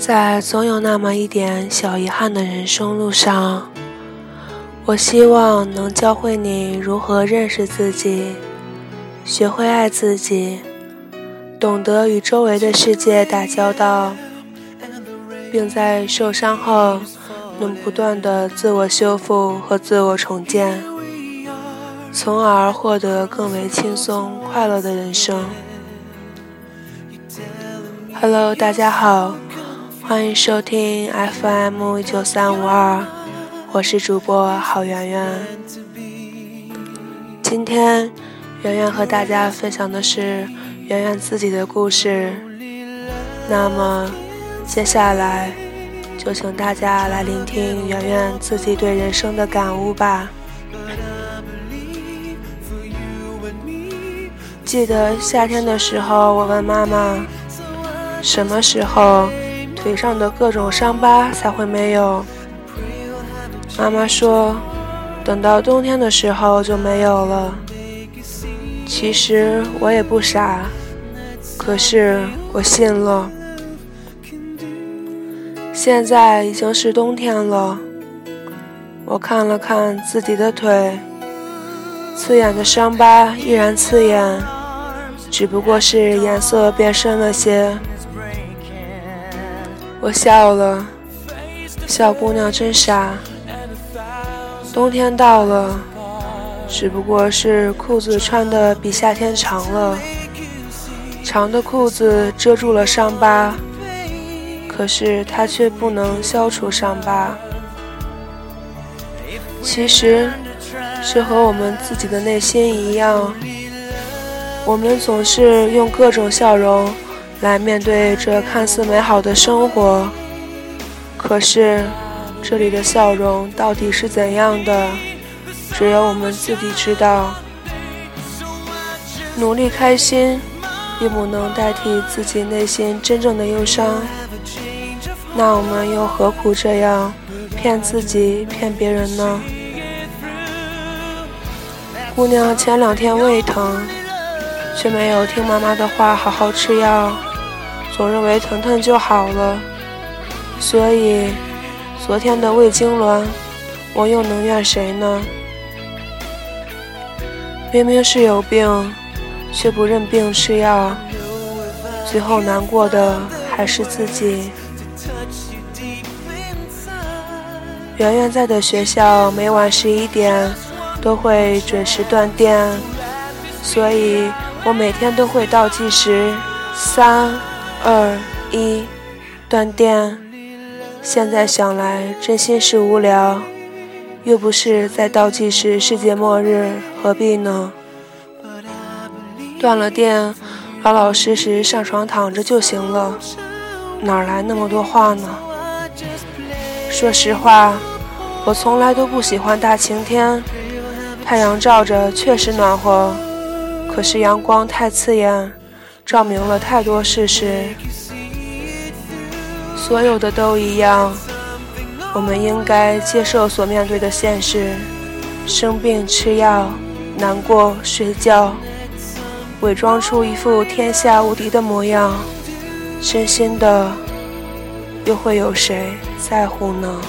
在总有那么一点小遗憾的人生路上，我希望能教会你如何认识自己，学会爱自己，懂得与周围的世界打交道，并在受伤后能不断的自我修复和自我重建，从而获得更为轻松快乐的人生。Hello，大家好。欢迎收听 FM 一九三五二，我是主播郝圆圆。今天圆圆和大家分享的是圆圆自己的故事。那么接下来就请大家来聆听圆圆自己对人生的感悟吧。记得夏天的时候，我问妈妈，什么时候？腿上的各种伤疤才会没有。妈妈说，等到冬天的时候就没有了。其实我也不傻，可是我信了。现在已经是冬天了，我看了看自己的腿，刺眼的伤疤依然刺眼，只不过是颜色变深了些。我笑了，小姑娘真傻。冬天到了，只不过是裤子穿的比夏天长了，长的裤子遮住了伤疤，可是它却不能消除伤疤。其实，这和我们自己的内心一样，我们总是用各种笑容。来面对这看似美好的生活，可是这里的笑容到底是怎样的？只有我们自己知道。努力开心，并不能代替自己内心真正的忧伤。那我们又何苦这样骗自己、骗别人呢？姑娘前两天胃疼，却没有听妈妈的话，好好吃药。总认为疼疼就好了，所以昨天的胃痉挛，我又能怨谁呢？明明是有病，却不认病吃药，最后难过的还是自己。圆圆在的学校每晚十一点都会准时断电，所以我每天都会倒计时三。二一，断电。现在想来，真心是无聊，又不是在倒计时世界末日，何必呢？断了电，老老实实上床躺着就行了，哪来那么多话呢？说实话，我从来都不喜欢大晴天，太阳照着确实暖和，可是阳光太刺眼。照明了太多事实，所有的都一样。我们应该接受所面对的现实：生病吃药，难过睡觉，伪装出一副天下无敌的模样。真心的，又会有谁在乎呢？